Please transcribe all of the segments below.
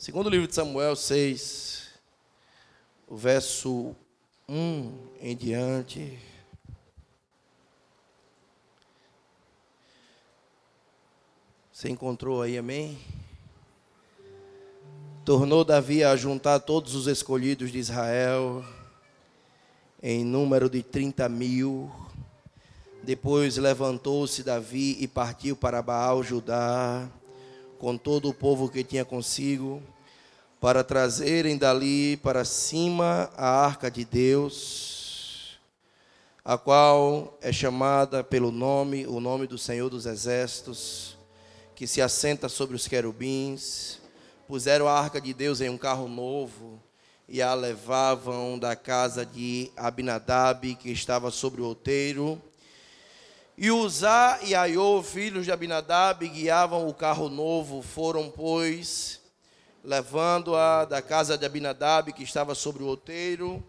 Segundo livro de Samuel 6, o verso 1 em diante. Você encontrou aí, amém? Tornou Davi a juntar todos os escolhidos de Israel, em número de 30 mil. Depois levantou-se Davi e partiu para Baal, Judá com todo o povo que tinha consigo, para trazerem dali para cima a arca de Deus, a qual é chamada pelo nome, o nome do Senhor dos Exércitos, que se assenta sobre os querubins. Puseram a arca de Deus em um carro novo e a levavam da casa de Abinadab, que estava sobre o outeiro e Uzá e Aiô, filhos de Abinadab, guiavam o carro novo, foram, pois, levando-a da casa de Abinadab, que estava sobre o outeiro,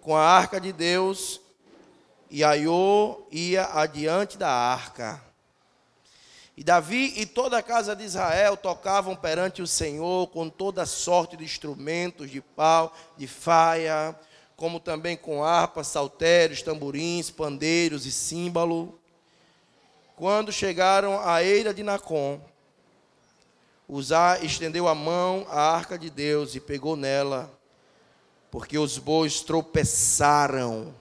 com a arca de Deus, e Aiô ia adiante da arca. E Davi e toda a casa de Israel tocavam perante o Senhor com toda sorte de instrumentos de pau, de faia, como também com harpas, saltérios, tamborins, pandeiros e símbolo. Quando chegaram à eira de Nacon, Uzá estendeu a mão à arca de Deus e pegou nela, porque os bois tropeçaram.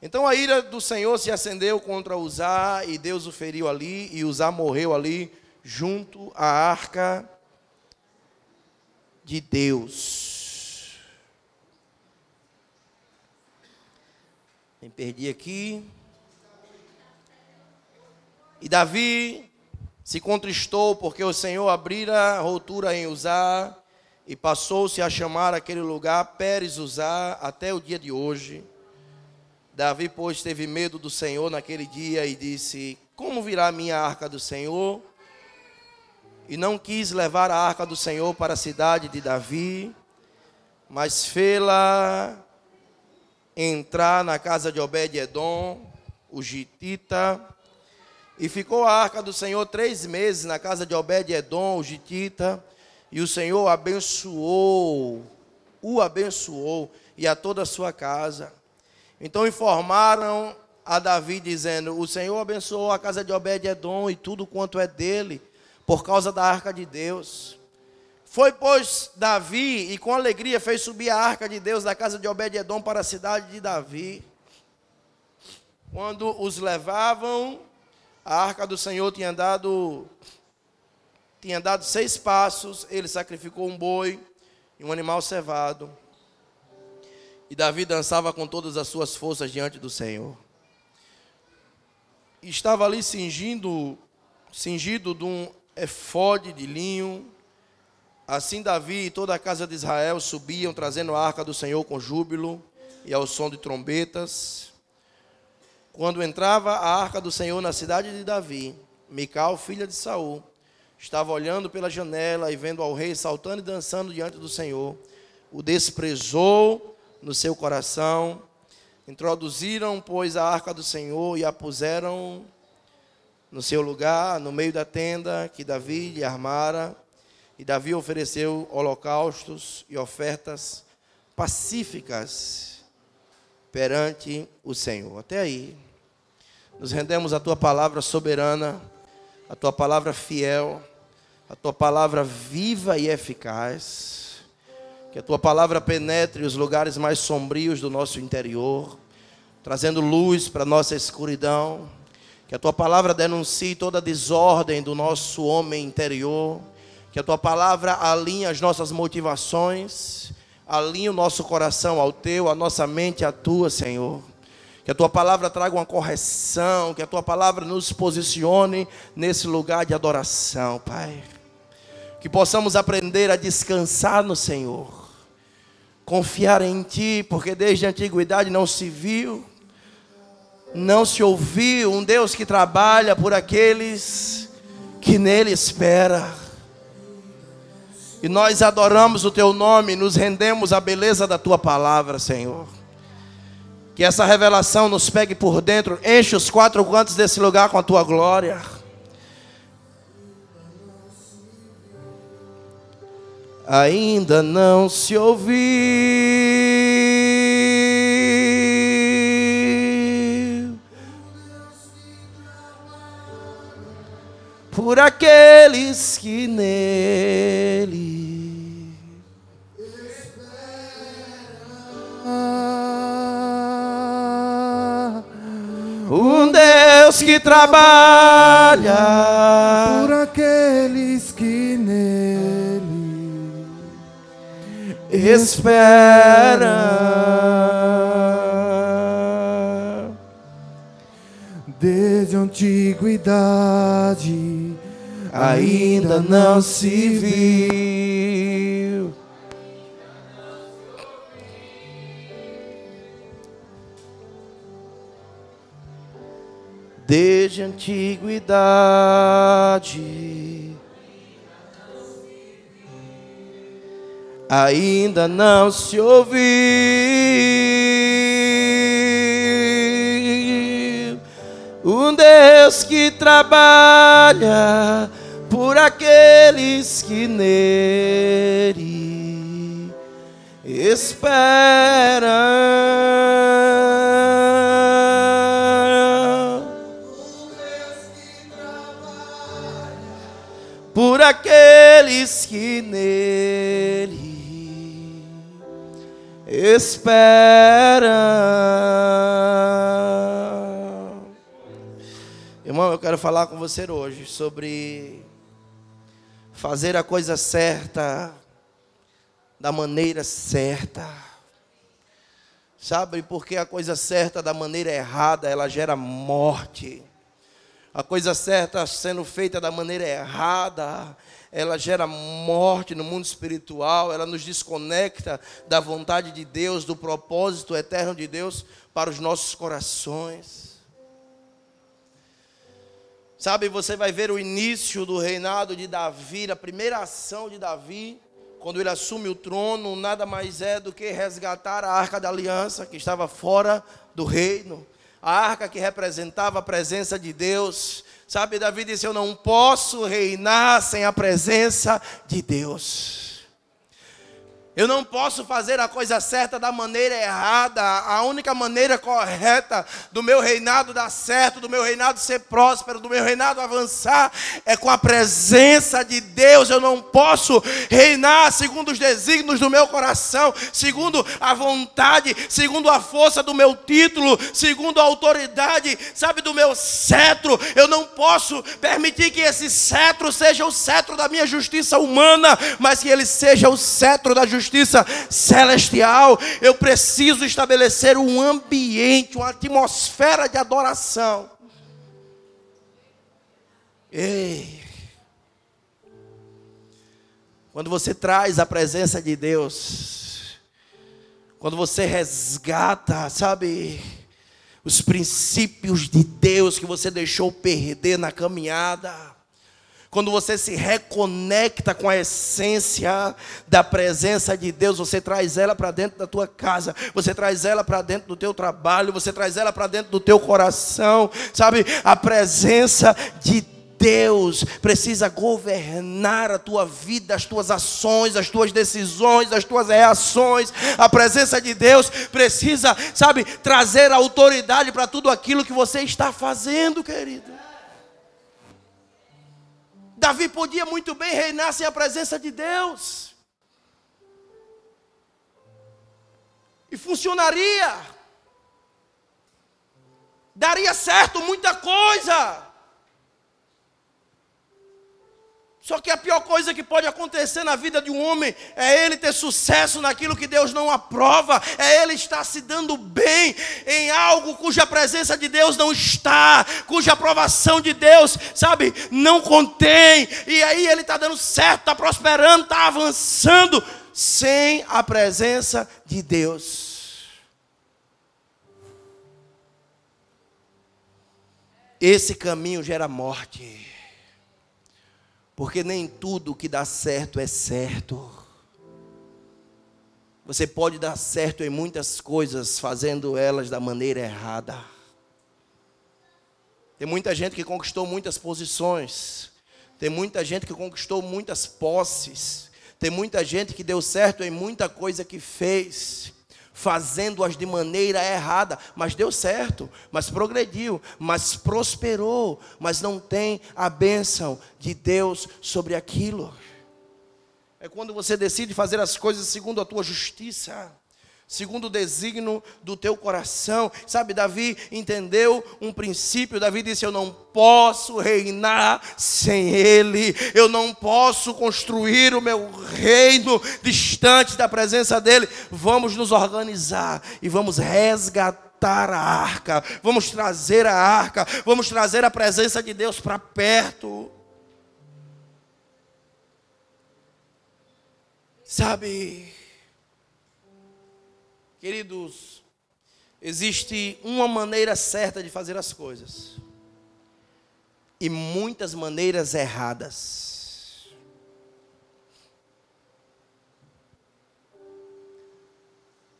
Então a ira do Senhor se acendeu contra Uzá e Deus o feriu ali, e Uzá morreu ali junto à arca de Deus. Me perdi aqui. E Davi se contristou porque o Senhor abrira a rotura em Uzá e passou-se a chamar aquele lugar Pérez Uzá até o dia de hoje. Davi, pois, teve medo do Senhor naquele dia e disse: Como virá a minha arca do Senhor? E não quis levar a arca do Senhor para a cidade de Davi, mas fê-la entrar na casa de Obed-Edom, o Gitita, e ficou a arca do Senhor três meses na casa de Obed-Edom, o Gitita, e o Senhor abençoou, o abençoou, e a toda a sua casa. Então informaram a Davi, dizendo: O Senhor abençoou a casa de Obed-Edom e tudo quanto é dele, por causa da arca de Deus. Foi, pois, Davi e com alegria fez subir a arca de Deus da casa de Obed-Edom para a cidade de Davi. Quando os levavam, a arca do Senhor tinha dado tinha dado seis passos, ele sacrificou um boi e um animal cevado. E Davi dançava com todas as suas forças diante do Senhor. Estava ali cingindo, cingido de um efode de linho, Assim Davi e toda a casa de Israel subiam, trazendo a arca do Senhor com júbilo e ao som de trombetas. Quando entrava a arca do Senhor na cidade de Davi, Mical, filha de Saul, estava olhando pela janela e vendo ao rei saltando e dançando diante do Senhor. O desprezou no seu coração. Introduziram, pois, a arca do Senhor e a puseram no seu lugar, no meio da tenda que Davi lhe armara e Davi ofereceu holocaustos e ofertas pacíficas perante o Senhor. Até aí, nos rendemos à tua palavra soberana, à tua palavra fiel, à tua palavra viva e eficaz. Que a tua palavra penetre os lugares mais sombrios do nosso interior, trazendo luz para a nossa escuridão. Que a tua palavra denuncie toda a desordem do nosso homem interior que a tua palavra alinhe as nossas motivações, alinhe o nosso coração ao teu, a nossa mente à tua, Senhor. Que a tua palavra traga uma correção, que a tua palavra nos posicione nesse lugar de adoração, Pai. Que possamos aprender a descansar no Senhor, confiar em Ti, porque desde a antiguidade não se viu, não se ouviu um Deus que trabalha por aqueles que nele esperam. E nós adoramos o teu nome, nos rendemos à beleza da tua palavra, Senhor. Que essa revelação nos pegue por dentro, enche os quatro cantos desse lugar com a tua glória. ainda não se ouviu. Por aqueles que nele Um Deus que trabalha por aqueles que nele espera. Desde a antiguidade Ainda não se viu. Desde a antiguidade. Ainda não se ouviu um Deus que trabalha por aqueles que nele esperam. Por aqueles que nele esperam. Irmão, eu quero falar com você hoje sobre fazer a coisa certa da maneira certa. Sabe, porque a coisa certa da maneira errada, ela gera morte. A coisa certa sendo feita da maneira errada, ela gera morte no mundo espiritual, ela nos desconecta da vontade de Deus, do propósito eterno de Deus para os nossos corações. Sabe, você vai ver o início do reinado de Davi, a primeira ação de Davi, quando ele assume o trono, nada mais é do que resgatar a arca da aliança que estava fora do reino, a arca que representava a presença de Deus. Sabe, Davi disse: Eu não posso reinar sem a presença de Deus. Eu não posso fazer a coisa certa da maneira errada. A única maneira correta do meu reinado dar certo, do meu reinado ser próspero, do meu reinado avançar, é com a presença de Deus. Eu não posso reinar segundo os desígnios do meu coração, segundo a vontade, segundo a força do meu título, segundo a autoridade, sabe, do meu cetro. Eu não posso permitir que esse cetro seja o cetro da minha justiça humana, mas que ele seja o cetro da justiça justiça celestial, eu preciso estabelecer um ambiente, uma atmosfera de adoração. Ei. Quando você traz a presença de Deus, quando você resgata, sabe, os princípios de Deus que você deixou perder na caminhada, quando você se reconecta com a essência da presença de Deus, você traz ela para dentro da tua casa, você traz ela para dentro do teu trabalho, você traz ela para dentro do teu coração, sabe? A presença de Deus precisa governar a tua vida, as tuas ações, as tuas decisões, as tuas reações. A presença de Deus precisa, sabe, trazer autoridade para tudo aquilo que você está fazendo, querido. Davi podia muito bem reinar sem a presença de Deus. E funcionaria. Daria certo muita coisa. Só que a pior coisa que pode acontecer na vida de um homem é ele ter sucesso naquilo que Deus não aprova, é ele estar se dando bem em algo cuja presença de Deus não está, cuja aprovação de Deus, sabe, não contém, e aí ele está dando certo, está prosperando, está avançando, sem a presença de Deus. Esse caminho gera morte. Porque nem tudo que dá certo é certo. Você pode dar certo em muitas coisas fazendo elas da maneira errada. Tem muita gente que conquistou muitas posições. Tem muita gente que conquistou muitas posses. Tem muita gente que deu certo em muita coisa que fez, fazendo-as de maneira errada, mas deu certo, mas progrediu, mas prosperou, mas não tem a bênção de Deus sobre aquilo. É quando você decide fazer as coisas segundo a tua justiça segundo o desígnio do teu coração. Sabe, Davi entendeu um princípio. Davi disse: Eu não posso reinar sem Ele, eu não posso construir o meu reino distante da presença dEle. Vamos nos organizar e vamos resgatar a arca, vamos trazer a arca, vamos trazer a presença de Deus para perto. Sabe, Queridos, existe uma maneira certa de fazer as coisas e muitas maneiras erradas.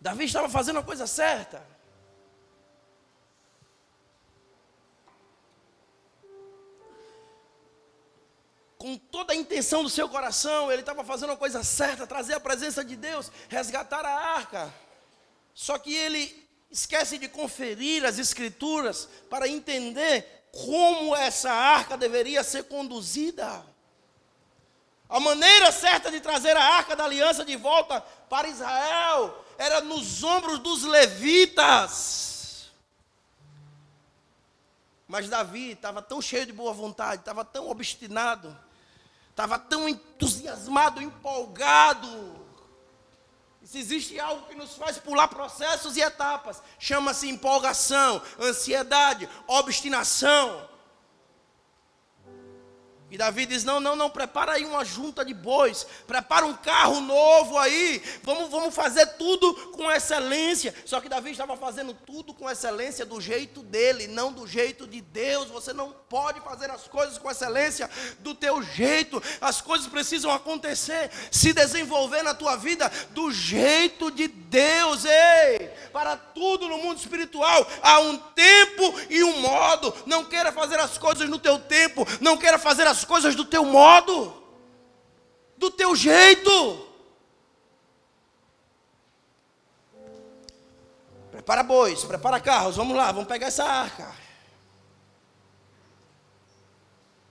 Davi estava fazendo a coisa certa. com toda a intenção do seu coração, ele estava fazendo a coisa certa, trazer a presença de Deus, resgatar a arca. Só que ele esquece de conferir as escrituras para entender como essa arca deveria ser conduzida. A maneira certa de trazer a arca da aliança de volta para Israel era nos ombros dos levitas. Mas Davi estava tão cheio de boa vontade, estava tão obstinado, estava tão entusiasmado, empolgado, se existe algo que nos faz pular processos e etapas, chama-se empolgação, ansiedade, obstinação. E Davi diz: Não, não, não, prepara aí uma junta de bois, prepara um carro novo aí, vamos, vamos fazer tudo com excelência. Só que Davi estava fazendo tudo com excelência do jeito dele, não do jeito de Deus. Você não pode fazer as coisas com excelência do teu jeito, as coisas precisam acontecer, se desenvolver na tua vida do jeito de Deus. Ei, para tudo no mundo espiritual há um tempo e um modo. Não queira fazer as coisas no teu tempo, não queira fazer as coisas do teu modo, do teu jeito. Prepara bois, prepara carros, vamos lá, vamos pegar essa arca.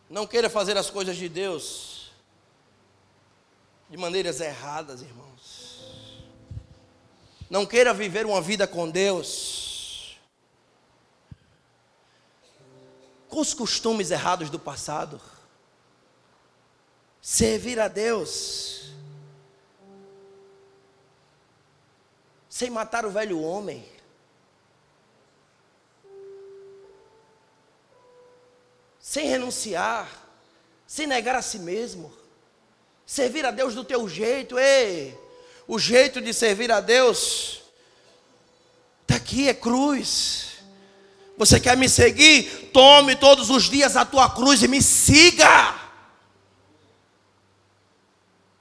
Não queira fazer as coisas de Deus de maneiras erradas, irmãos. Não queira viver uma vida com Deus com os costumes errados do passado servir a Deus, sem matar o velho homem. Sem renunciar, sem negar a si mesmo, servir a Deus do teu jeito, ei, o jeito de servir a Deus, está aqui, é cruz. Você quer me seguir? Tome todos os dias a tua cruz e me siga.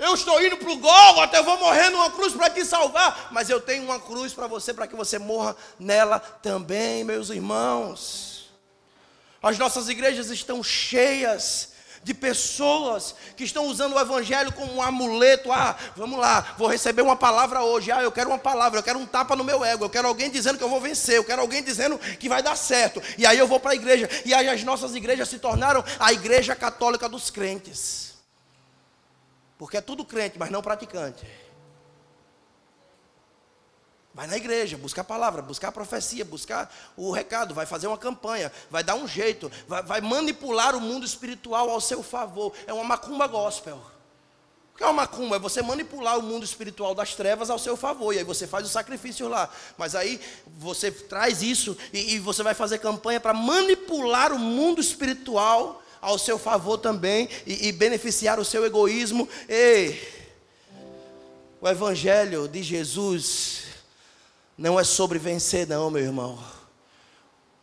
Eu estou indo para o Gólgota, eu vou morrer numa cruz para te salvar. Mas eu tenho uma cruz para você, para que você morra nela também, meus irmãos. As nossas igrejas estão cheias de pessoas que estão usando o evangelho como um amuleto. Ah, vamos lá, vou receber uma palavra hoje. Ah, eu quero uma palavra, eu quero um tapa no meu ego, eu quero alguém dizendo que eu vou vencer, eu quero alguém dizendo que vai dar certo. E aí eu vou para a igreja. E aí as nossas igrejas se tornaram a igreja católica dos crentes. Porque é tudo crente, mas não praticante. Vai na igreja, buscar a palavra, buscar a profecia, buscar o recado, vai fazer uma campanha, vai dar um jeito, vai, vai manipular o mundo espiritual ao seu favor. É uma macumba gospel. O que é uma macumba? É você manipular o mundo espiritual das trevas ao seu favor. E aí você faz o sacrifício lá. Mas aí você traz isso e, e você vai fazer campanha para manipular o mundo espiritual ao seu favor também e, e beneficiar o seu egoísmo. Ei, o Evangelho de Jesus não é sobre vencer, não, meu irmão.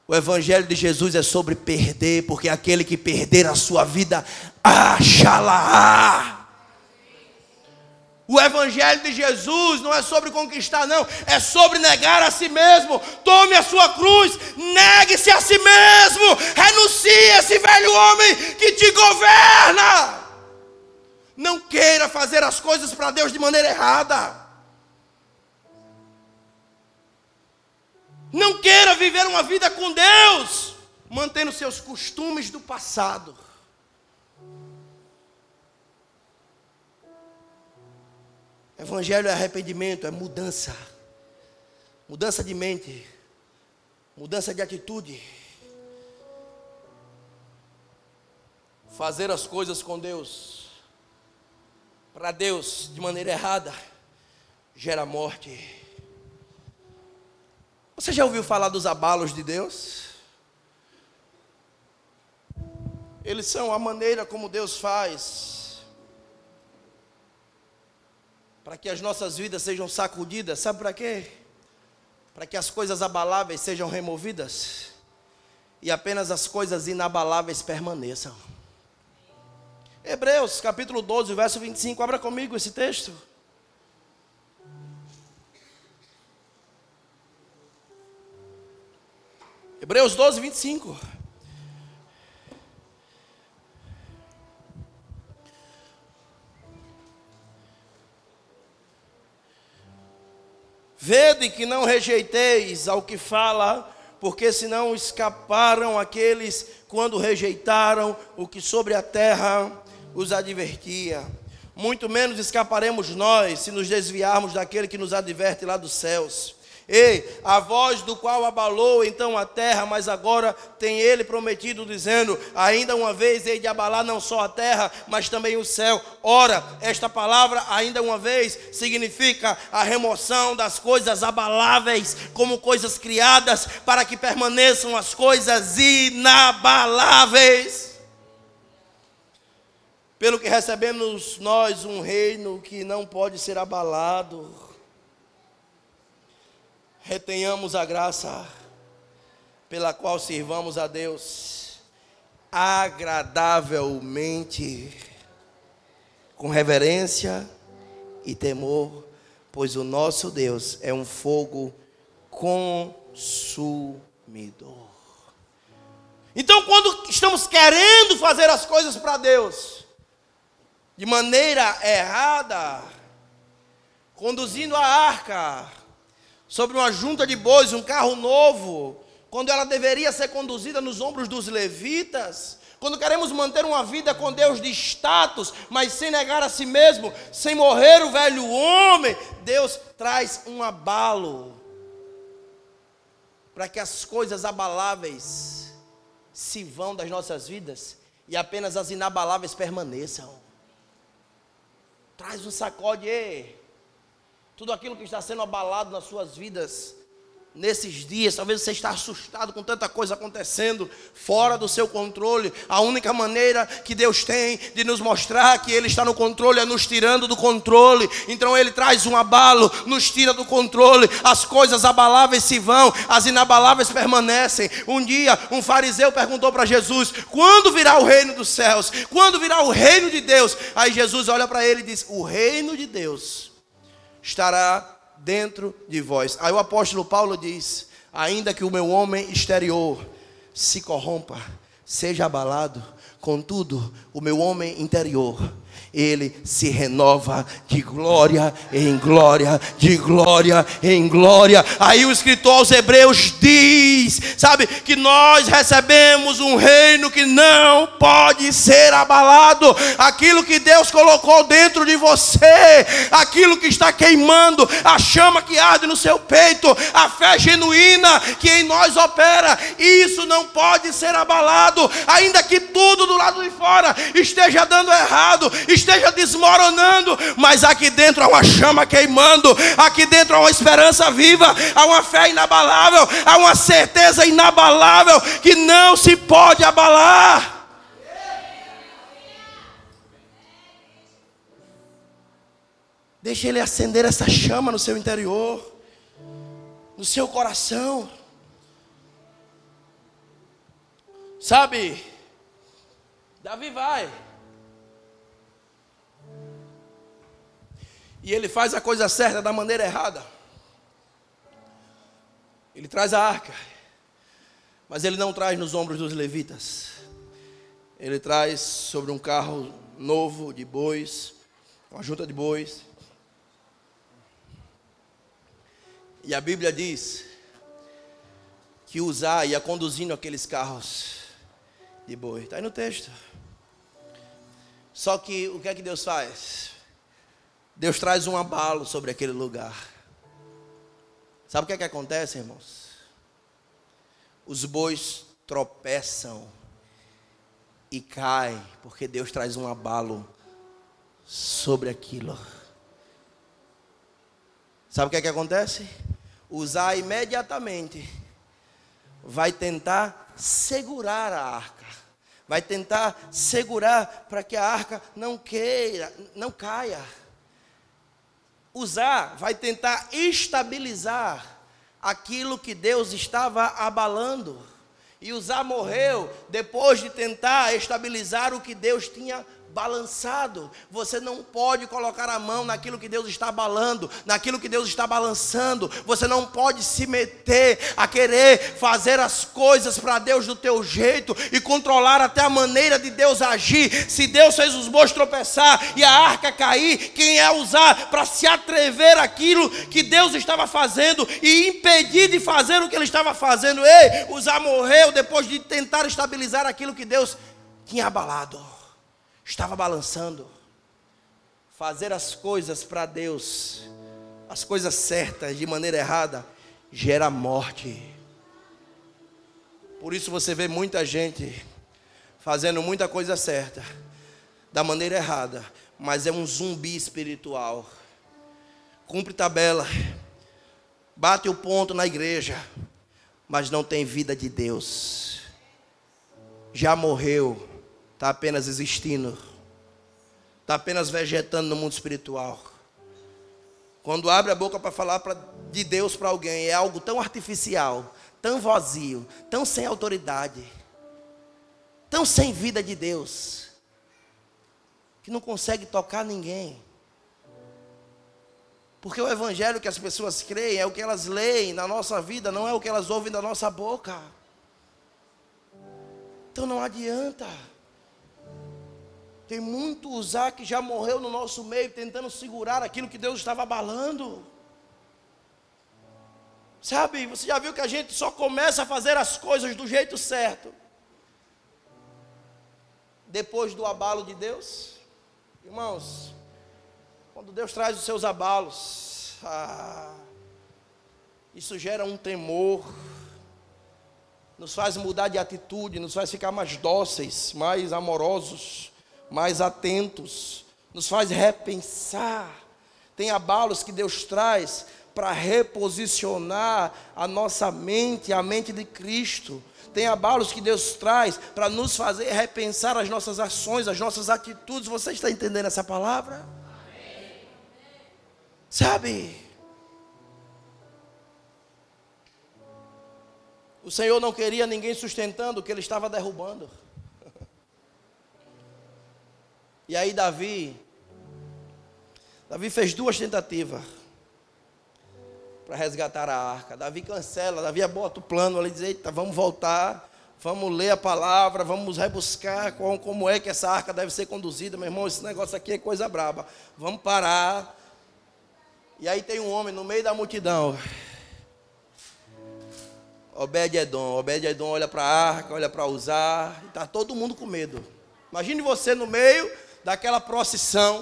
O Evangelho de Jesus é sobre perder, porque aquele que perder a sua vida, achará. O Evangelho de Jesus não é sobre conquistar, não, é sobre negar a si mesmo. Tome a sua cruz, negue-se a si mesmo, renuncie a esse velho homem que te governa. Não queira fazer as coisas para Deus de maneira errada. Não queira viver uma vida com Deus, mantendo seus costumes do passado. Evangelho é arrependimento, é mudança. Mudança de mente, mudança de atitude. Fazer as coisas com Deus, para Deus de maneira errada, gera morte. Você já ouviu falar dos abalos de Deus? Eles são a maneira como Deus faz para que as nossas vidas sejam sacudidas. Sabe para quê? Para que as coisas abaláveis sejam removidas e apenas as coisas inabaláveis permaneçam. Hebreus capítulo 12, verso 25. Abra comigo esse texto. Hebreus 12, 25. Vede que não rejeiteis ao que fala, porque senão escaparam aqueles quando rejeitaram o que sobre a terra os advertia. Muito menos escaparemos nós se nos desviarmos daquele que nos adverte lá dos céus. Ei, a voz do qual abalou então a terra, mas agora tem ele prometido, dizendo: ainda uma vez hei de abalar não só a terra, mas também o céu. Ora, esta palavra, ainda uma vez, significa a remoção das coisas abaláveis, como coisas criadas, para que permaneçam as coisas inabaláveis. Pelo que recebemos nós um reino que não pode ser abalado retenhamos a graça pela qual sirvamos a Deus agradavelmente, com reverência e temor, pois o nosso Deus é um fogo consumidor. Então, quando estamos querendo fazer as coisas para Deus de maneira errada, conduzindo a arca, sobre uma junta de bois, um carro novo, quando ela deveria ser conduzida nos ombros dos levitas, quando queremos manter uma vida com Deus de status, mas sem negar a si mesmo, sem morrer o velho homem, Deus traz um abalo para que as coisas abaláveis se vão das nossas vidas e apenas as inabaláveis permaneçam. Traz um sacode, ei tudo aquilo que está sendo abalado nas suas vidas nesses dias. Talvez você está assustado com tanta coisa acontecendo fora do seu controle. A única maneira que Deus tem de nos mostrar que Ele está no controle é nos tirando do controle. Então Ele traz um abalo, nos tira do controle. As coisas abaláveis se vão, as inabaláveis permanecem. Um dia, um fariseu perguntou para Jesus: Quando virá o reino dos céus? Quando virá o reino de Deus? Aí Jesus olha para ele e diz: O reino de Deus estará dentro de vós. Aí o apóstolo Paulo diz: ainda que o meu homem exterior se corrompa, seja abalado, contudo, o meu homem interior ele se renova de glória em glória, de glória em glória. Aí o escritor aos Hebreus diz, sabe, que nós recebemos um reino que não pode ser abalado. Aquilo que Deus colocou dentro de você, aquilo que está queimando, a chama que arde no seu peito, a fé genuína que em nós opera, isso não pode ser abalado, ainda que tudo do lado de fora esteja dando errado, esteja desmoronando, mas aqui dentro há uma chama queimando, aqui dentro há uma esperança viva, há uma fé inabalável, há uma certeza inabalável que não se pode abalar. Deixe ele acender essa chama no seu interior, no seu coração. Sabe, Davi vai. E ele faz a coisa certa da maneira errada. Ele traz a arca, mas ele não traz nos ombros dos levitas. Ele traz sobre um carro novo de bois, uma junta de bois. E a Bíblia diz que Uzá ia conduzindo aqueles carros de boi. Está aí no texto. Só que o que é que Deus faz? Deus traz um abalo sobre aquele lugar. Sabe o que é que acontece, irmãos? Os bois tropeçam e caem, porque Deus traz um abalo sobre aquilo. Sabe o que é que acontece? Usar imediatamente vai tentar segurar a arca. Vai tentar segurar para que a arca não queira, não caia. Usar vai tentar estabilizar aquilo que Deus estava abalando. E Usar morreu depois de tentar estabilizar o que Deus tinha balançado. Você não pode colocar a mão naquilo que Deus está abalando, naquilo que Deus está balançando. Você não pode se meter a querer fazer as coisas para Deus do teu jeito e controlar até a maneira de Deus agir. Se Deus fez os bois tropeçar e a arca cair, quem é usar para se atrever aquilo que Deus estava fazendo e impedir de fazer o que ele estava fazendo? Ei, usar morreu depois de tentar estabilizar aquilo que Deus tinha abalado estava balançando. Fazer as coisas para Deus, as coisas certas de maneira errada, gera morte. Por isso você vê muita gente fazendo muita coisa certa, da maneira errada, mas é um zumbi espiritual. Cumpre tabela, bate o ponto na igreja, mas não tem vida de Deus. Já morreu está apenas existindo, está apenas vegetando no mundo espiritual. Quando abre a boca para falar pra, de Deus para alguém, é algo tão artificial, tão vazio, tão sem autoridade, tão sem vida de Deus, que não consegue tocar ninguém. Porque o evangelho que as pessoas creem é o que elas leem na nossa vida, não é o que elas ouvem da nossa boca. Então não adianta. Tem muito usar que já morreu no nosso meio, tentando segurar aquilo que Deus estava abalando. Sabe, você já viu que a gente só começa a fazer as coisas do jeito certo depois do abalo de Deus? Irmãos, quando Deus traz os seus abalos, ah, isso gera um temor, nos faz mudar de atitude, nos faz ficar mais dóceis, mais amorosos mais atentos, nos faz repensar. Tem abalos que Deus traz para reposicionar a nossa mente, a mente de Cristo. Tem abalos que Deus traz para nos fazer repensar as nossas ações, as nossas atitudes. Você está entendendo essa palavra? Sabe? O Senhor não queria ninguém sustentando o que ele estava derrubando. E aí Davi, Davi fez duas tentativas para resgatar a arca. Davi cancela, Davi bota o plano ali, diz, eita, vamos voltar, vamos ler a palavra, vamos rebuscar como, é que essa arca deve ser conduzida. Meu irmão, esse negócio aqui é coisa braba. Vamos parar. E aí tem um homem no meio da multidão. Obed-Edom. Obed-Edom olha para a arca, olha para usar, e está todo mundo com medo. Imagine você no meio daquela procissão.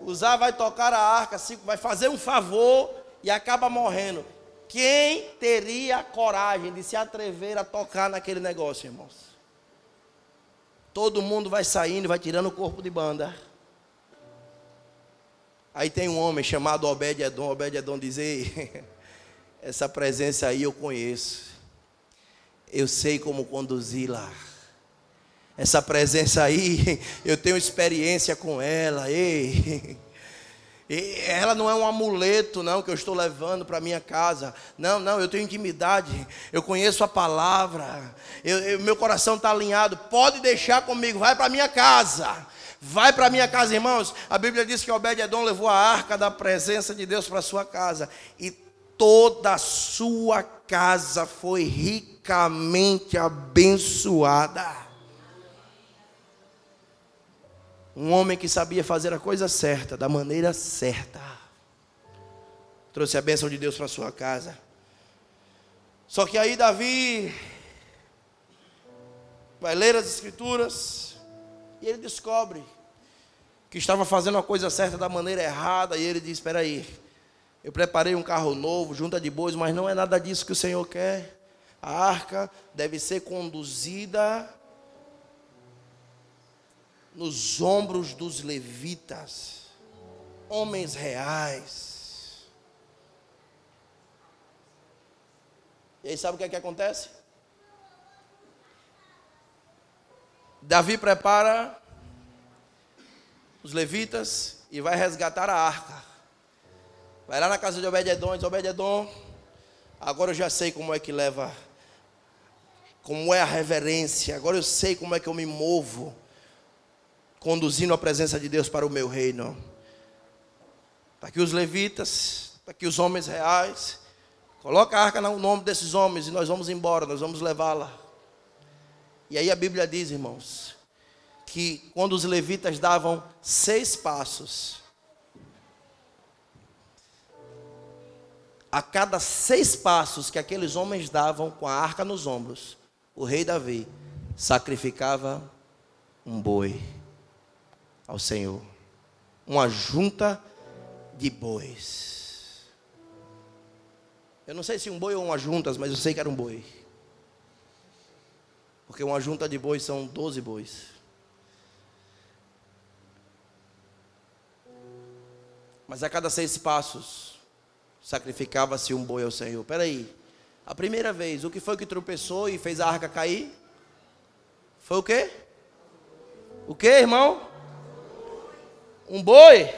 Usar vai tocar a arca, vai fazer um favor e acaba morrendo. Quem teria coragem de se atrever a tocar naquele negócio, irmãos? Todo mundo vai saindo, vai tirando o corpo de banda. Aí tem um homem chamado Obed-Edom. Obed-Edom diz: Ei, essa presença aí eu conheço. Eu sei como conduzir lá essa presença aí, eu tenho experiência com ela. Ei. ela não é um amuleto, não, que eu estou levando para minha casa. Não, não, eu tenho intimidade. Eu conheço a palavra. Eu, eu, meu coração está alinhado. Pode deixar comigo. Vai para minha casa. Vai para minha casa, irmãos. A Bíblia diz que Obed-edom levou a arca da presença de Deus para sua casa e toda a sua casa foi ricamente abençoada. Um homem que sabia fazer a coisa certa, da maneira certa. Trouxe a bênção de Deus para sua casa. Só que aí Davi vai ler as escrituras e ele descobre que estava fazendo a coisa certa da maneira errada e ele diz: "Espera aí. Eu preparei um carro novo, junta de bois, mas não é nada disso que o Senhor quer. A arca deve ser conduzida nos ombros dos levitas, homens reais. E aí sabe o que é que acontece? Davi prepara os levitas e vai resgatar a arca. Vai lá na casa de Obed-Edom e diz, Obed-Edom, agora eu já sei como é que leva, como é a reverência, agora eu sei como é que eu me movo conduzindo a presença de Deus para o meu reino. Está aqui os levitas, está aqui os homens reais. Coloca a arca no nome desses homens e nós vamos embora, nós vamos levá-la. E aí a Bíblia diz, irmãos, que quando os levitas davam seis passos, a cada seis passos que aqueles homens davam com a arca nos ombros, o rei Davi sacrificava um boi ao Senhor. Uma junta de bois. Eu não sei se um boi ou uma juntas, mas eu sei que era um boi. Porque uma junta de bois são 12 bois. Mas a cada seis passos, sacrificava-se um boi ao Senhor. Espera aí. A primeira vez, o que foi que tropeçou e fez a arca cair? Foi o quê? O quê, irmão? Um boi.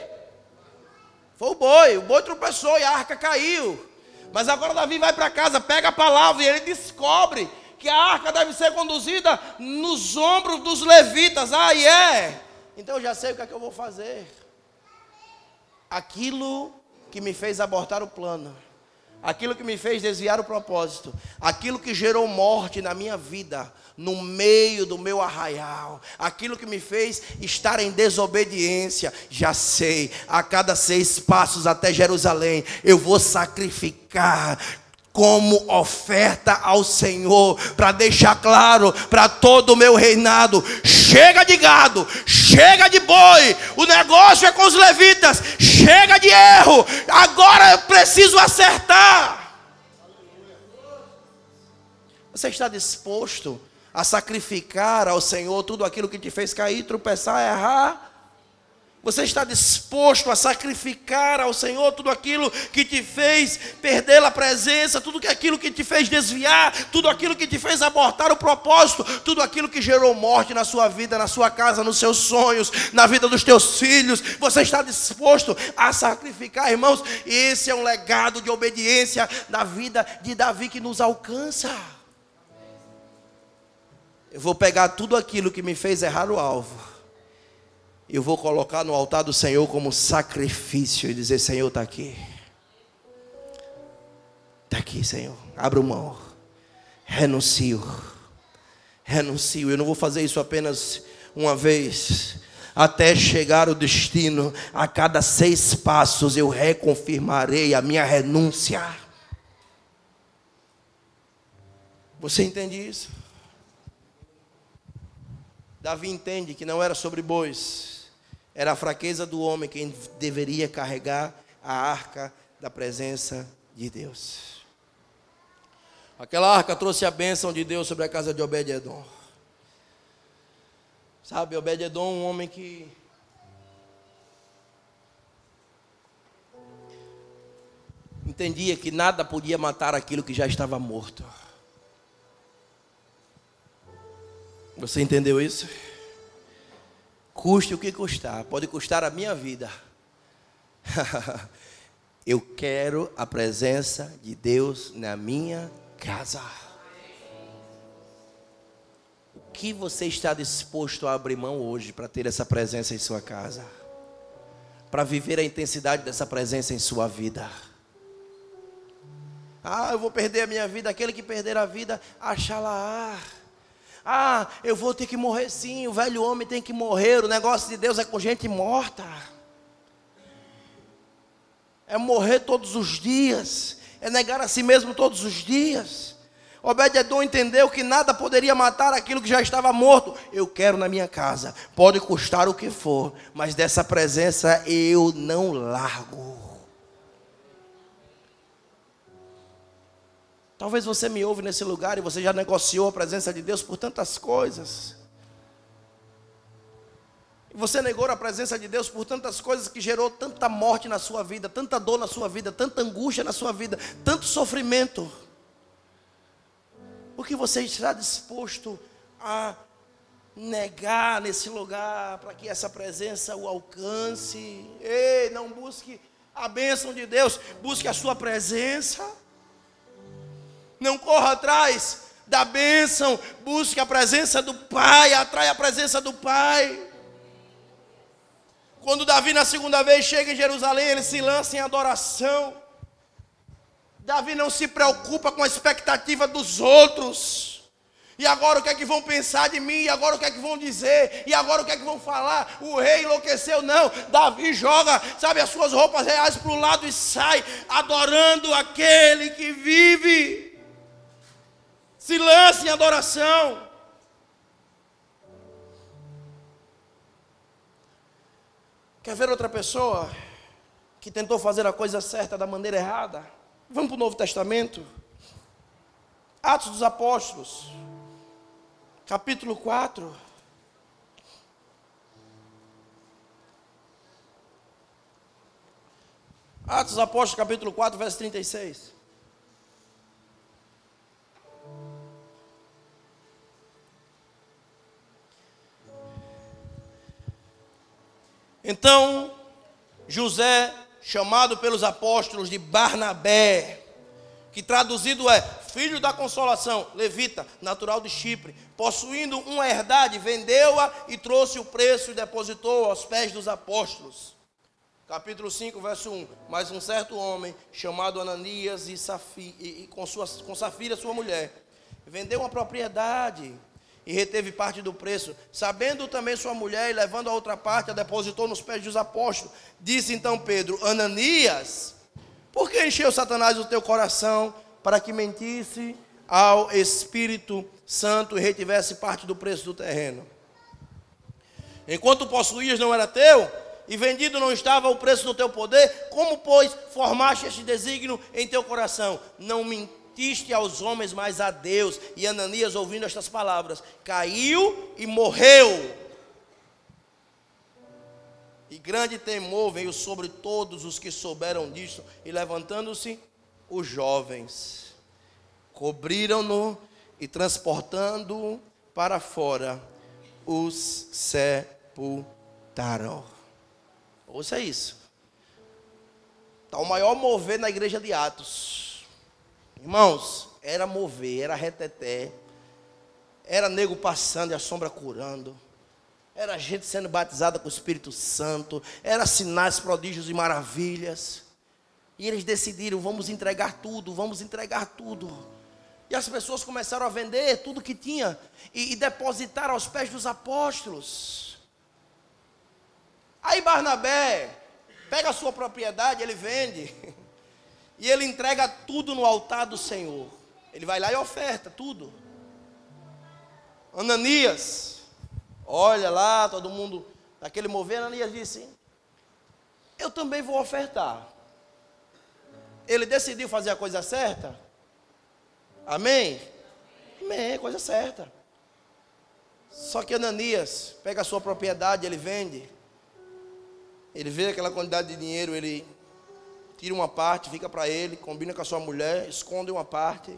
Foi o boi. O boi tropeçou e a arca caiu. Mas agora Davi vai para casa, pega a palavra e ele descobre que a arca deve ser conduzida nos ombros dos levitas. Ah, é. Então eu já sei o que é que eu vou fazer. Aquilo que me fez abortar o plano, aquilo que me fez desviar o propósito, aquilo que gerou morte na minha vida, no meio do meu arraial, aquilo que me fez estar em desobediência, já sei, a cada seis passos até Jerusalém, eu vou sacrificar como oferta ao Senhor, para deixar claro para todo o meu reinado: chega de gado, chega de boi, o negócio é com os levitas, chega de erro, agora eu preciso acertar. Você está disposto a sacrificar ao Senhor tudo aquilo que te fez cair, tropeçar, errar? Você está disposto a sacrificar ao Senhor tudo aquilo que te fez perder a presença, tudo aquilo que te fez desviar, tudo aquilo que te fez abortar o propósito, tudo aquilo que gerou morte na sua vida, na sua casa, nos seus sonhos, na vida dos teus filhos. Você está disposto a sacrificar, irmãos? Esse é um legado de obediência da vida de Davi que nos alcança. Eu vou pegar tudo aquilo que me fez errar o alvo eu vou colocar no altar do Senhor como sacrifício e dizer: Senhor, está aqui. Está aqui, Senhor. Abra mão. Renuncio. Renuncio. Eu não vou fazer isso apenas uma vez. Até chegar o destino, a cada seis passos eu reconfirmarei a minha renúncia. Você entende isso? Davi entende que não era sobre bois, era a fraqueza do homem quem deveria carregar a arca da presença de Deus. Aquela arca trouxe a bênção de Deus sobre a casa de Obed-Edom. Sabe, Obed-Edom, um homem que entendia que nada podia matar aquilo que já estava morto. Você entendeu isso? Custe o que custar, pode custar a minha vida. Eu quero a presença de Deus na minha casa. O que você está disposto a abrir mão hoje para ter essa presença em sua casa? Para viver a intensidade dessa presença em sua vida? Ah, eu vou perder a minha vida. Aquele que perder a vida, achará. Ah, eu vou ter que morrer sim, o velho homem tem que morrer, o negócio de Deus é com gente morta. É morrer todos os dias, é negar a si mesmo todos os dias. Obed-Edom entendeu que nada poderia matar aquilo que já estava morto. Eu quero na minha casa, pode custar o que for, mas dessa presença eu não largo. Talvez você me ouve nesse lugar e você já negociou a presença de Deus por tantas coisas. E você negou a presença de Deus por tantas coisas que gerou tanta morte na sua vida, tanta dor na sua vida, tanta angústia na sua vida, tanto sofrimento. O que você está disposto a negar nesse lugar para que essa presença o alcance? Ei, não busque a bênção de Deus, busque a sua presença. Não corra atrás da bênção, busque a presença do Pai, atrai a presença do Pai. Quando Davi na segunda vez chega em Jerusalém, ele se lança em adoração. Davi não se preocupa com a expectativa dos outros. E agora o que é que vão pensar de mim? E agora o que é que vão dizer? E agora o que é que vão falar? O rei enlouqueceu? Não. Davi joga, sabe, as suas roupas reais para o lado e sai adorando aquele que vive se lance em adoração. Quer ver outra pessoa que tentou fazer a coisa certa da maneira errada? Vamos para o Novo Testamento. Atos dos Apóstolos, capítulo 4. Atos dos Apóstolos, capítulo 4, verso 36. Então, José, chamado pelos apóstolos de Barnabé, que traduzido é filho da consolação, levita, natural de Chipre, possuindo uma herdade, vendeu-a e trouxe o preço e depositou aos pés dos apóstolos. Capítulo 5, verso 1. Mas um certo homem, chamado Ananias e, Safi, e, e com, sua, com Safira, sua mulher, vendeu uma propriedade e reteve parte do preço. Sabendo também sua mulher e levando a outra parte, a depositou nos pés dos apóstolos. Disse então Pedro: Ananias, por que encheu Satanás o teu coração para que mentisse ao Espírito Santo e retivesse parte do preço do terreno? Enquanto possuías não era teu, e vendido não estava o preço do teu poder, como, pois, formaste este desígnio em teu coração? Não mentiste mentiste aos homens, mas a Deus. E Ananias, ouvindo estas palavras, caiu e morreu. E grande temor veio sobre todos os que souberam disso. E levantando-se, os jovens cobriram-no e transportando-o para fora, os sepultaram. Ouça isso. Está o maior mover na igreja de Atos. Irmãos, era mover, era reteté, era nego passando e a sombra curando, era gente sendo batizada com o Espírito Santo, era sinais, prodígios e maravilhas. E eles decidiram: vamos entregar tudo, vamos entregar tudo. E as pessoas começaram a vender tudo que tinha e, e depositar aos pés dos apóstolos. Aí Barnabé pega a sua propriedade, ele vende. E ele entrega tudo no altar do Senhor. Ele vai lá e oferta tudo. Ananias, olha lá, todo mundo, naquele mover, Ananias disse: Eu também vou ofertar. Ele decidiu fazer a coisa certa? Amém? Amém, coisa certa. Só que Ananias pega a sua propriedade, ele vende. Ele vê aquela quantidade de dinheiro, ele tira uma parte, fica para ele, combina com a sua mulher, esconde uma parte.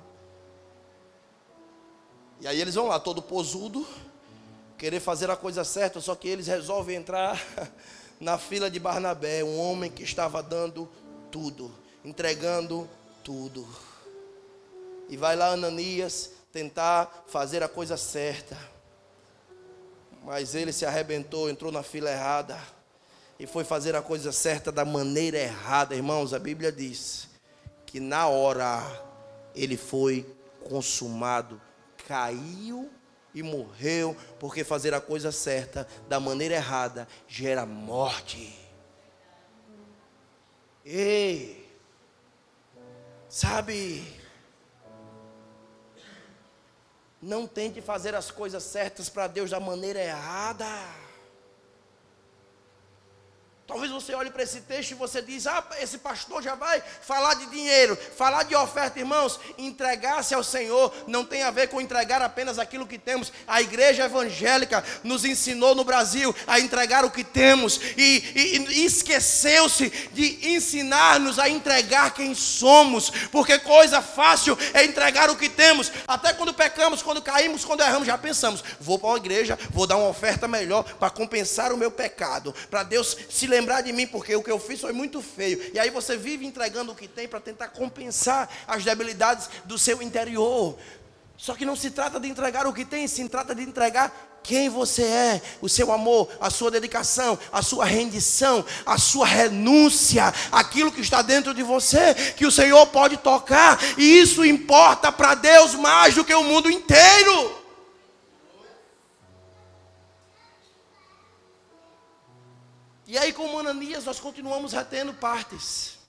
E aí eles vão lá, todo posudo, querer fazer a coisa certa, só que eles resolvem entrar na fila de Barnabé, um homem que estava dando tudo, entregando tudo. E vai lá Ananias tentar fazer a coisa certa. Mas ele se arrebentou, entrou na fila errada e foi fazer a coisa certa da maneira errada, irmãos, a Bíblia diz que na hora ele foi consumado, caiu e morreu, porque fazer a coisa certa da maneira errada gera morte. Ei, sabe, não tente fazer as coisas certas para Deus da maneira errada. Talvez você olhe para esse texto e você diz: Ah, esse pastor já vai falar de dinheiro, falar de oferta, irmãos. Entregar-se ao Senhor não tem a ver com entregar apenas aquilo que temos. A igreja evangélica nos ensinou no Brasil a entregar o que temos e, e, e esqueceu-se de ensinar-nos a entregar quem somos, porque coisa fácil é entregar o que temos. Até quando pecamos, quando caímos, quando erramos, já pensamos: vou para a igreja, vou dar uma oferta melhor para compensar o meu pecado, para Deus se lembrar de mim, porque o que eu fiz foi muito feio. E aí você vive entregando o que tem para tentar compensar as debilidades do seu interior. Só que não se trata de entregar o que tem, se trata de entregar quem você é, o seu amor, a sua dedicação, a sua rendição, a sua renúncia, aquilo que está dentro de você, que o Senhor pode tocar, e isso importa para Deus mais do que o mundo inteiro. E aí, com Ananias, nós continuamos retendo partes.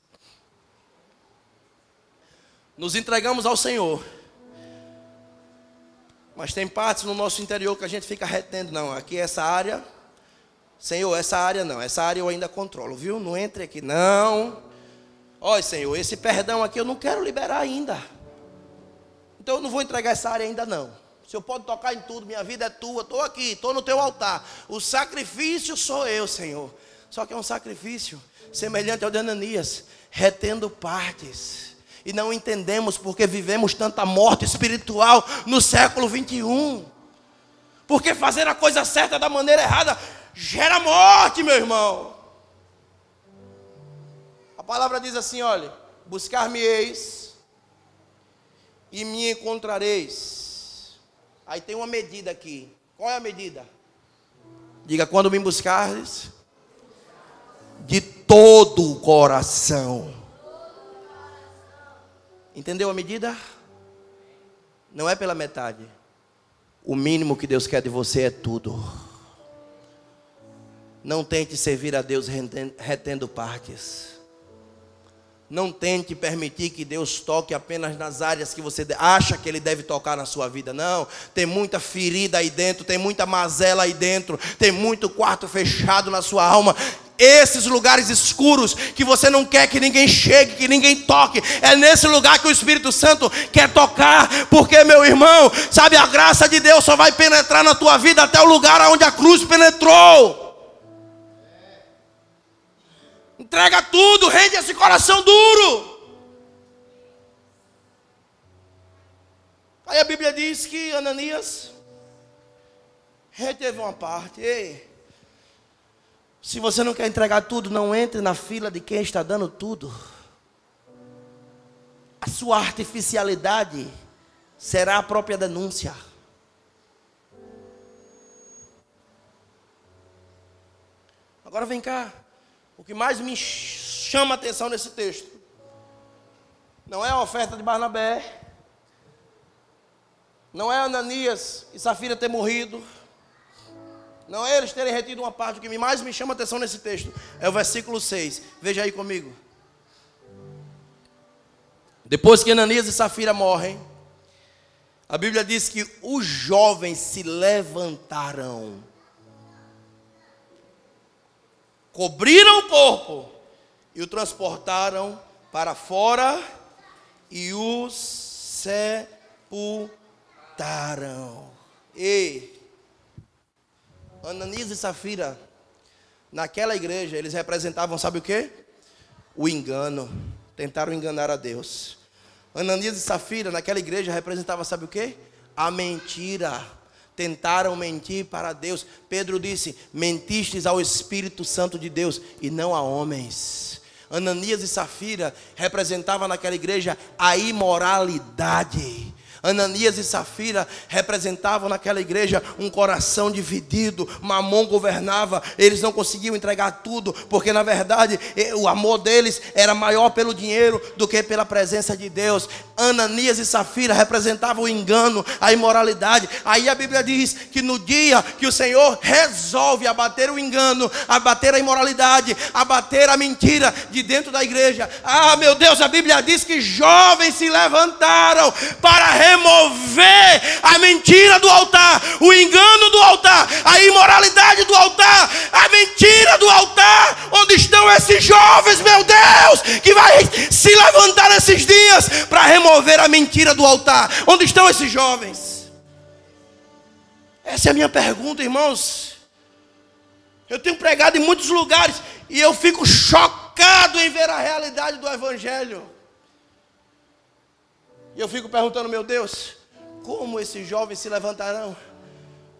Nos entregamos ao Senhor. Mas tem partes no nosso interior que a gente fica retendo. Não, aqui essa área. Senhor, essa área não. Essa área eu ainda controlo, viu? Não entre aqui, não. Olha, Senhor, esse perdão aqui eu não quero liberar ainda. Então eu não vou entregar essa área ainda não. O Senhor pode tocar em tudo, minha vida é tua, estou aqui, estou no teu altar. O sacrifício sou eu, Senhor. Só que é um sacrifício semelhante ao de Ananias, retendo partes. E não entendemos porque vivemos tanta morte espiritual no século 21. Porque fazer a coisa certa da maneira errada gera morte, meu irmão. A palavra diz assim: olha, buscar-me-eis e me encontrareis. Aí tem uma medida aqui. Qual é a medida? Diga: quando me buscares, de todo o coração. Entendeu a medida? Não é pela metade. O mínimo que Deus quer de você é tudo. Não tente servir a Deus retendo partes. Não tente permitir que Deus toque apenas nas áreas que você acha que Ele deve tocar na sua vida. Não, tem muita ferida aí dentro, tem muita mazela aí dentro, tem muito quarto fechado na sua alma esses lugares escuros que você não quer que ninguém chegue, que ninguém toque. É nesse lugar que o Espírito Santo quer tocar, porque meu irmão, sabe a graça de Deus só vai penetrar na tua vida até o lugar onde a cruz penetrou. Entrega tudo, rende esse coração duro. Aí a Bíblia diz que Ananias reteve uma parte. Ei, se você não quer entregar tudo, não entre na fila de quem está dando tudo. A sua artificialidade será a própria denúncia. Agora vem cá. O que mais me chama a atenção nesse texto não é a oferta de Barnabé, não é Ananias e Safira ter morrido. Não é eles terem retido uma parte. O que mais me chama a atenção nesse texto é o versículo 6. Veja aí comigo. Depois que Ananias e Safira morrem, a Bíblia diz que os jovens se levantaram, cobriram o corpo e o transportaram para fora e os sepultaram. Ei, Ananias e Safira, naquela igreja, eles representavam, sabe o que? O engano. Tentaram enganar a Deus. Ananias e Safira, naquela igreja, representavam, sabe o que? A mentira. Tentaram mentir para Deus. Pedro disse: Mentistes ao Espírito Santo de Deus e não a homens. Ananias e Safira representavam naquela igreja a imoralidade Ananias e Safira representavam naquela igreja um coração dividido. Mamon governava, eles não conseguiam entregar tudo, porque na verdade o amor deles era maior pelo dinheiro do que pela presença de Deus. Ananias e Safira representavam o engano, a imoralidade. Aí a Bíblia diz que no dia que o Senhor resolve abater o engano, abater a imoralidade, abater a mentira de dentro da igreja, ah, meu Deus, a Bíblia diz que jovens se levantaram para remover a mentira do altar, o engano do altar, a imoralidade do altar, a mentira do altar. Onde estão esses jovens, meu Deus, que vai se levantar esses dias para remover a mentira do altar? Onde estão esses jovens? Essa é a minha pergunta, irmãos. Eu tenho pregado em muitos lugares e eu fico chocado em ver a realidade do Evangelho. E eu fico perguntando, meu Deus, como esses jovens se levantarão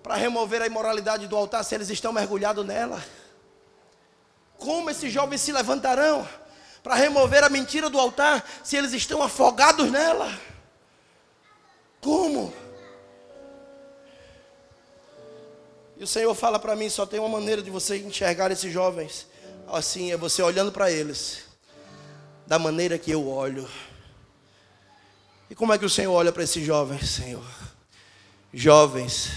para remover a imoralidade do altar se eles estão mergulhados nela? Como esses jovens se levantarão para remover a mentira do altar se eles estão afogados nela? Como? E o Senhor fala para mim: só tem uma maneira de você enxergar esses jovens. Assim, é você olhando para eles, da maneira que eu olho. E como é que o Senhor olha para esses jovens, Senhor? Jovens,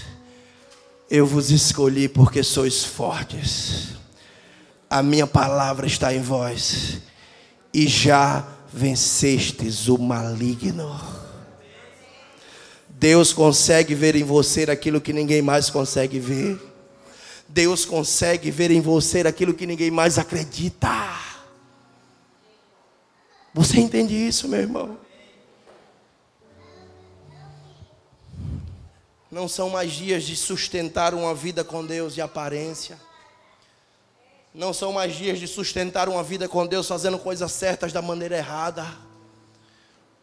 eu vos escolhi porque sois fortes. A minha palavra está em vós. E já vencestes o maligno. Deus consegue ver em você aquilo que ninguém mais consegue ver. Deus consegue ver em você aquilo que ninguém mais acredita. Você entende isso, meu irmão? Não são mais dias de sustentar uma vida com Deus de aparência. Não são mais dias de sustentar uma vida com Deus fazendo coisas certas da maneira errada.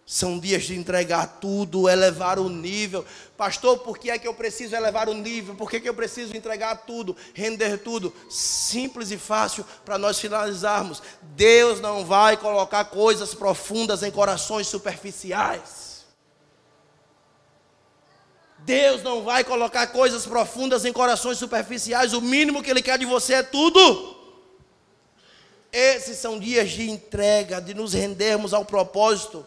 São dias de entregar tudo, elevar o nível. Pastor, por que é que eu preciso elevar o nível? Por que, que eu preciso entregar tudo, render tudo? Simples e fácil para nós finalizarmos. Deus não vai colocar coisas profundas em corações superficiais. Deus não vai colocar coisas profundas em corações superficiais. O mínimo que Ele quer de você é tudo. Esses são dias de entrega, de nos rendermos ao propósito.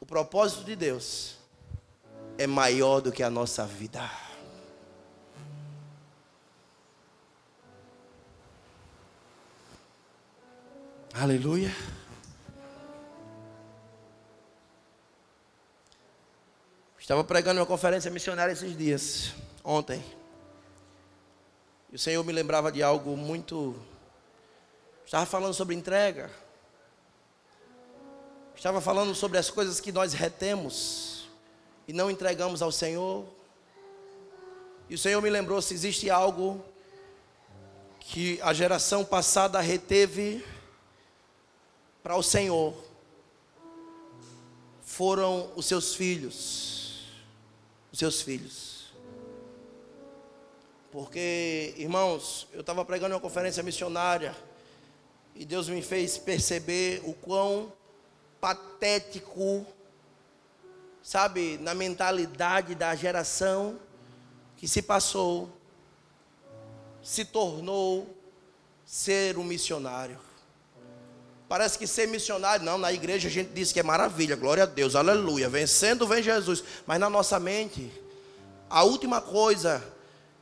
O propósito de Deus é maior do que a nossa vida. Aleluia. Estava pregando uma conferência missionária esses dias, ontem. E o Senhor me lembrava de algo muito. Estava falando sobre entrega. Estava falando sobre as coisas que nós retemos e não entregamos ao Senhor. E o Senhor me lembrou se existe algo que a geração passada reteve para o Senhor. Foram os seus filhos os seus filhos. Porque, irmãos, eu estava pregando uma conferência missionária e Deus me fez perceber o quão patético, sabe, na mentalidade da geração que se passou, se tornou ser um missionário. Parece que ser missionário, não, na igreja a gente diz que é maravilha, glória a Deus, aleluia, vencendo vem Jesus. Mas na nossa mente, a última coisa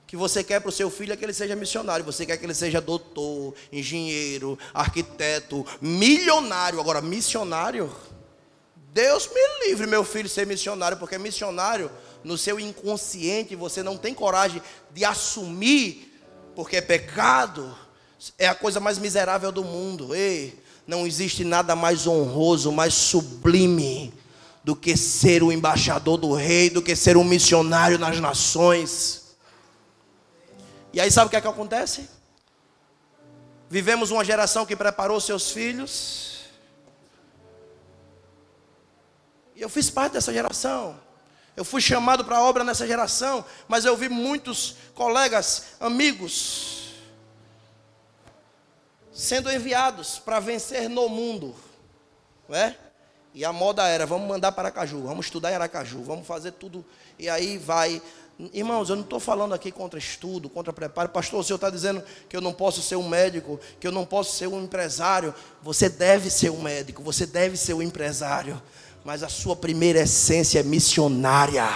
que você quer para o seu filho é que ele seja missionário. Você quer que ele seja doutor, engenheiro, arquiteto, milionário. Agora, missionário, Deus me livre, meu filho, ser missionário, porque missionário, no seu inconsciente, você não tem coragem de assumir, porque é pecado, é a coisa mais miserável do mundo. Ei, não existe nada mais honroso, mais sublime do que ser o embaixador do rei, do que ser um missionário nas nações. E aí sabe o que é que acontece? Vivemos uma geração que preparou seus filhos. E eu fiz parte dessa geração. Eu fui chamado para a obra nessa geração, mas eu vi muitos colegas, amigos, sendo enviados para vencer no mundo, não é? E a moda era, vamos mandar para Aracaju, vamos estudar em Aracaju, vamos fazer tudo. E aí vai. Irmãos, eu não estou falando aqui contra estudo, contra preparo. Pastor, o senhor está dizendo que eu não posso ser um médico, que eu não posso ser um empresário. Você deve ser um médico, você deve ser um empresário. Mas a sua primeira essência é missionária.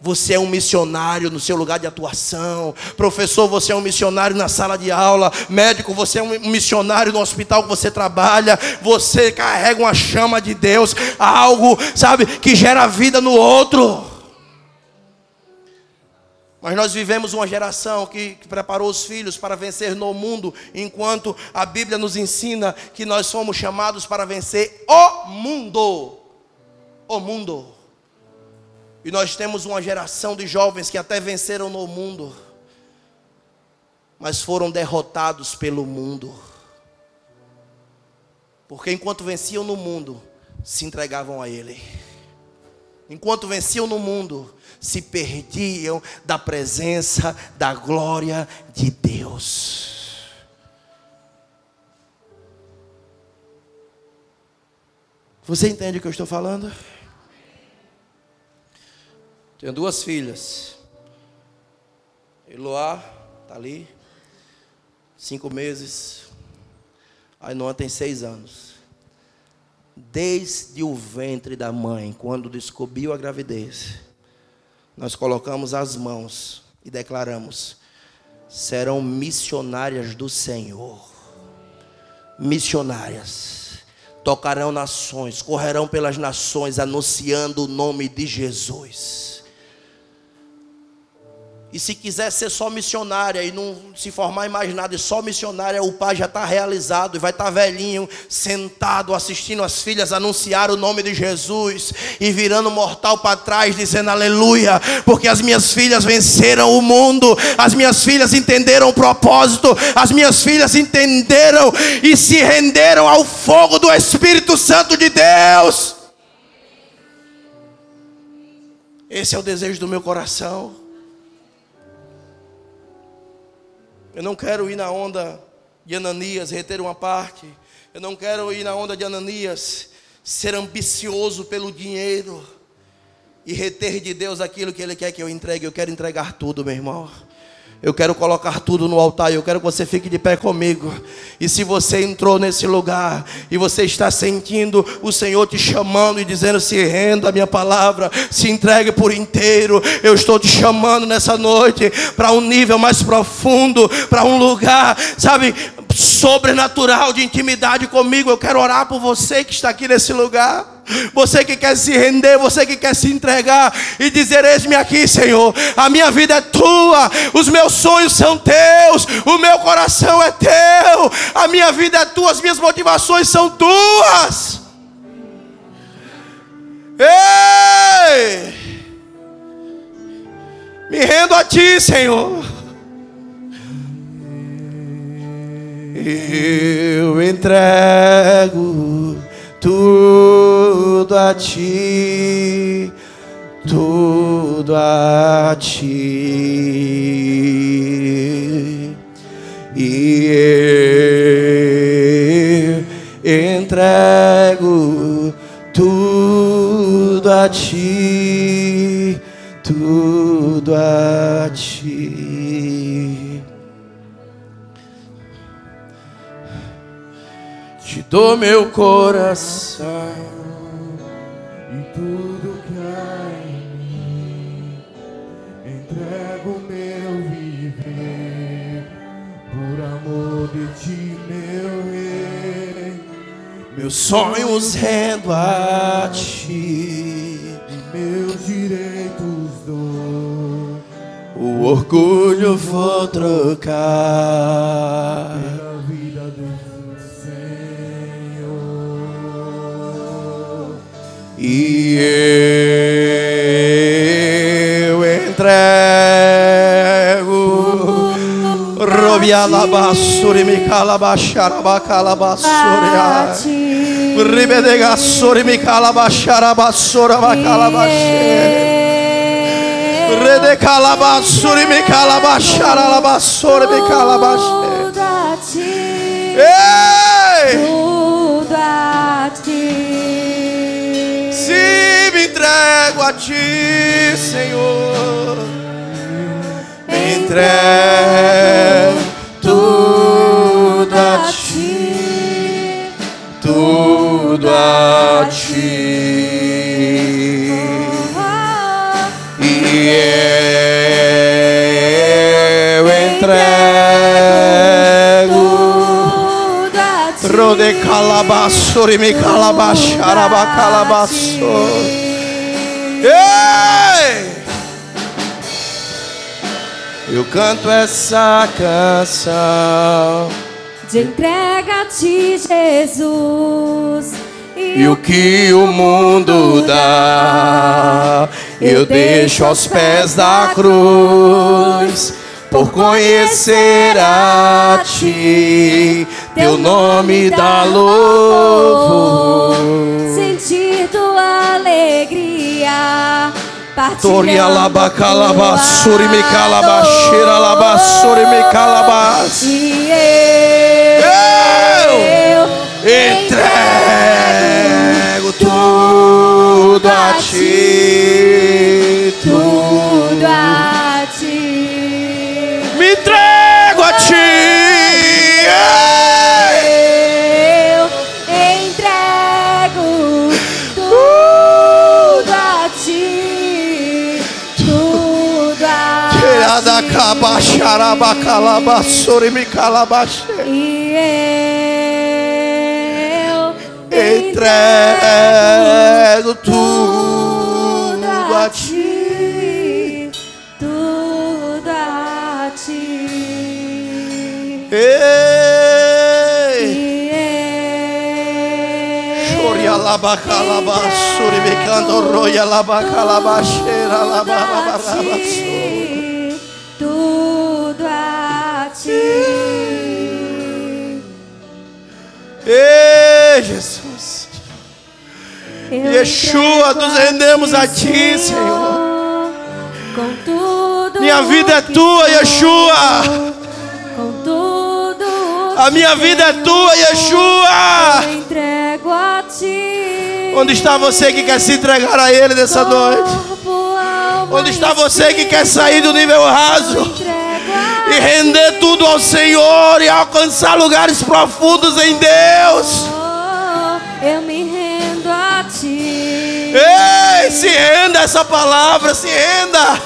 Você é um missionário no seu lugar de atuação. Professor, você é um missionário na sala de aula. Médico, você é um missionário no hospital que você trabalha. Você carrega uma chama de Deus, algo, sabe, que gera vida no outro. Mas nós vivemos uma geração que, que, preparou os filhos para vencer no mundo, enquanto a Bíblia nos ensina que nós somos chamados para vencer o mundo. O mundo. E nós temos uma geração de jovens que até venceram no mundo, mas foram derrotados pelo mundo. Porque enquanto venciam no mundo, se entregavam a Ele. Enquanto venciam no mundo, se perdiam da presença, da glória de Deus. Você entende o que eu estou falando? Tenho duas filhas. Eloá está ali, cinco meses. A Noa tem seis anos. Desde o ventre da mãe, quando descobriu a gravidez, nós colocamos as mãos e declaramos: serão missionárias do Senhor. Missionárias. Tocarão nações, correrão pelas nações, anunciando o nome de Jesus e se quiser ser só missionária e não se formar em mais nada, e só missionária, o pai já está realizado e vai estar tá velhinho, sentado, assistindo as filhas anunciar o nome de Jesus e virando mortal para trás, dizendo aleluia, porque as minhas filhas venceram o mundo, as minhas filhas entenderam o propósito, as minhas filhas entenderam e se renderam ao fogo do Espírito Santo de Deus. Esse é o desejo do meu coração. Eu não quero ir na onda de Ananias, reter uma parte. Eu não quero ir na onda de Ananias, ser ambicioso pelo dinheiro e reter de Deus aquilo que Ele quer que eu entregue. Eu quero entregar tudo, meu irmão. Eu quero colocar tudo no altar. Eu quero que você fique de pé comigo. E se você entrou nesse lugar e você está sentindo o Senhor te chamando e dizendo: se renda a minha palavra, se entregue por inteiro. Eu estou te chamando nessa noite para um nível mais profundo, para um lugar, sabe, sobrenatural de intimidade comigo. Eu quero orar por você que está aqui nesse lugar. Você que quer se render, você que quer se entregar e dizer: Eis-me aqui, Senhor. A minha vida é tua, os meus sonhos são teus, o meu coração é teu, a minha vida é tua, as minhas motivações são tuas. Ei! Me rendo a ti, Senhor. Eu entrego tudo a ti, tudo a ti. E eu entrego tudo a ti, tudo a ti. Do meu coração. E tudo que há em mim entrego meu viver. Por amor de ti meu rei meus sonhos rendo a ti. e meus direitos dou. O orgulho vou trocar e eu entrego. Robialabassuri Mikalabasharabakalabassuri Ribedegassuri Mikalabasharabasura Bakalabashe Redecalabassuri Mikalabasharabasuri Mikalabashe Ei! Tudo a ti ti, Senhor. Entrego tudo a ti, tudo a ti. E eu entrego. Tudo a ti. Rode calabassori me calabacharaba calabasso. Ei! Eu canto essa canção De entrega a ti, Jesus. e o que o mundo dá, eu deixo aos pés da cruz. Por conhecer a ti, teu nome dá louvor. Sentir tua alegria. Tori partilhando alabacalabassuri me tua calabacheira dor. alabassuri me. E eu, Entrego tudo a ti, E eu Entrego tudo a ti. tudo a ti. Ei! E eu canto roia labacalabacheira labarabarabassu. Tudo a ti. Ei, Jesus. Eu Yeshua, nos rendemos a ti, ti, Senhor. Com tudo Minha vida é tua, sou, Yeshua. Com tudo A minha vida é tua, Yeshua. Eu entrego a ti. Onde está você que quer se entregar a Ele nessa noite? Corpo, Onde está você que quer sair do nível raso e render ti. tudo ao Senhor e alcançar lugares profundos em Deus? Oh, eu me rendo a ti. Ei, se renda a essa palavra, se renda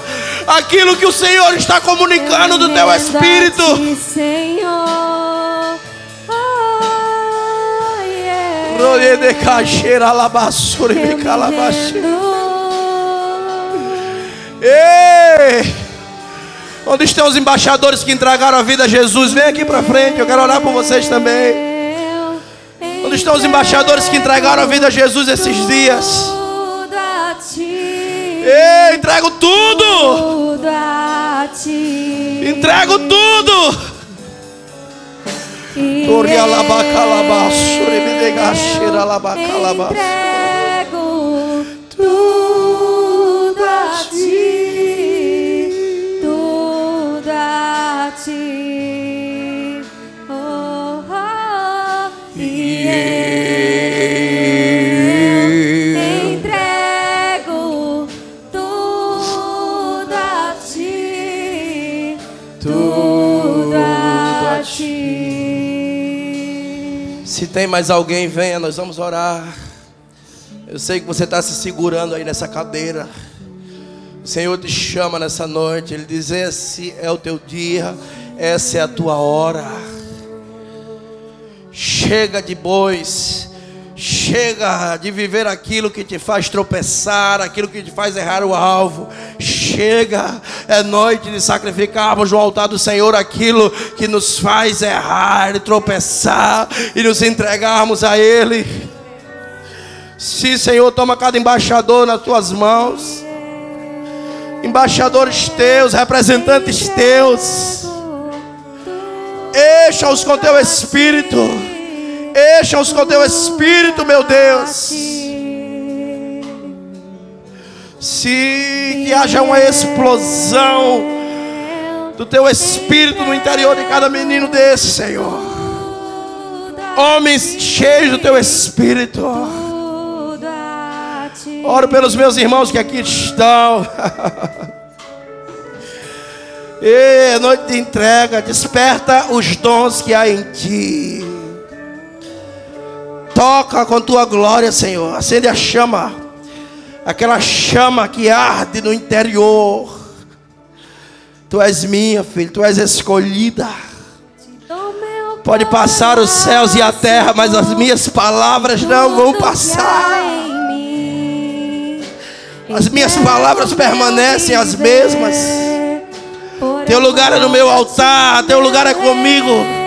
aquilo que o Senhor está comunicando do teu espírito. Sim, Senhor. Oh, yeah. Eu me rendo. Ei! Onde estão os embaixadores que entregaram a vida a Jesus? Vem aqui para frente, eu quero orar por vocês também. Onde estão os embaixadores que entregaram a vida a Jesus esses dias? Ei, entrego tudo! Entrego tudo! Entrego tudo tem mais alguém, venha, nós vamos orar. Eu sei que você está se segurando aí nessa cadeira. O Senhor te chama nessa noite. Ele diz: Esse é o teu dia, essa é a tua hora. Chega de bois. Chega de viver aquilo que te faz tropeçar, aquilo que te faz errar o alvo. Chega, é noite de sacrificarmos no altar do Senhor aquilo que nos faz errar tropeçar e nos entregarmos a Ele. Sim, Senhor, toma cada embaixador nas tuas mãos, embaixadores teus, representantes teus. Encha-os com teu espírito. Encha-os com teu espírito, meu Deus. Se que haja uma explosão do teu espírito no interior de cada menino desse, Senhor. Homens cheios do teu espírito. Oro pelos meus irmãos que aqui estão. Ei, noite de entrega, desperta os dons que há em ti. Toca com tua glória, Senhor. Acende a chama. Aquela chama que arde no interior. Tu és minha, filho, tu és escolhida. Pode passar os céus e a terra, mas as minhas palavras não vão passar. As minhas palavras permanecem as mesmas. Teu lugar é no meu altar, teu lugar é comigo.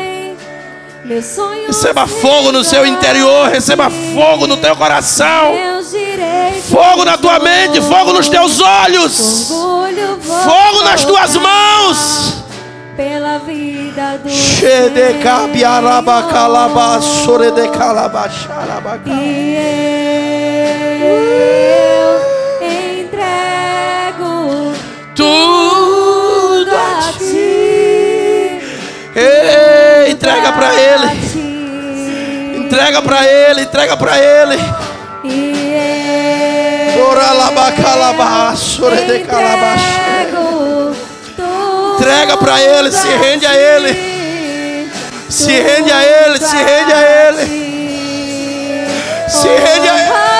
Receba fogo no seu interior, receba fogo no teu coração. Fogo na tua mente, fogo nos teus olhos. Fogo nas tuas mãos. Pela vida do Senhor. Entrega para ele. Entrega para ele, entrega para ele. Entrega pra ele, se rende a ele. Se rende a ele, se rende a ele. Se rende a ele.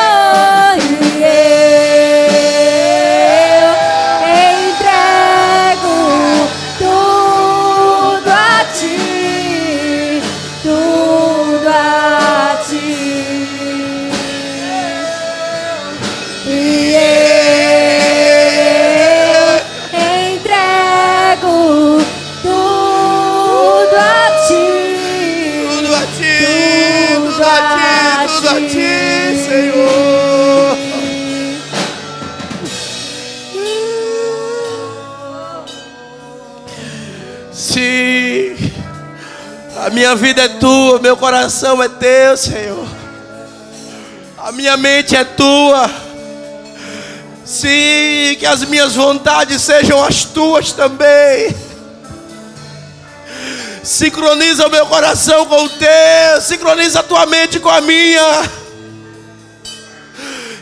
Minha vida é tua, meu coração é teu, Senhor. A minha mente é tua. Sim, que as minhas vontades sejam as tuas também. Sincroniza o meu coração com o teu, sincroniza a tua mente com a minha.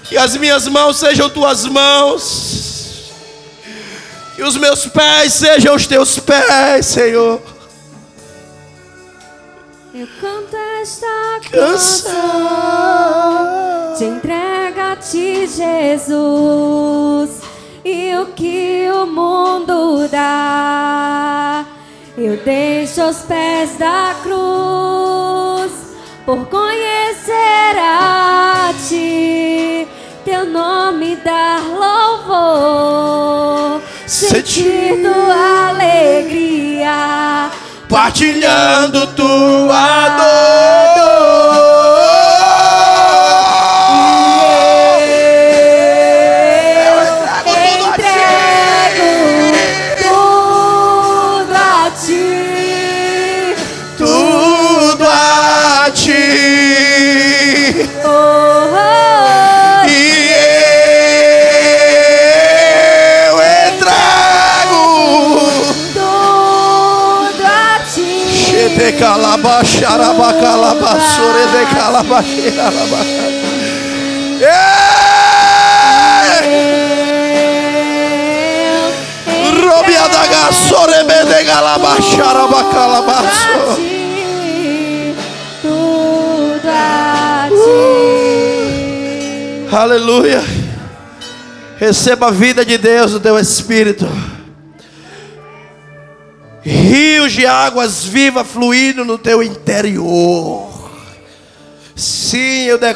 Que as minhas mãos sejam tuas mãos. Que os meus pés sejam os teus pés, Senhor. Eu canto esta canção. Te entrega a ti, Jesus, e o que o mundo dá, eu deixo aos pés da cruz, por conhecer a ti, teu nome dar louvor, sentir tua alegria. Partilhando tua dor. Aleluia. Receba a vida de Deus no teu espírito. Rios de águas vivas fluindo no teu interior. Sim, eu declaro.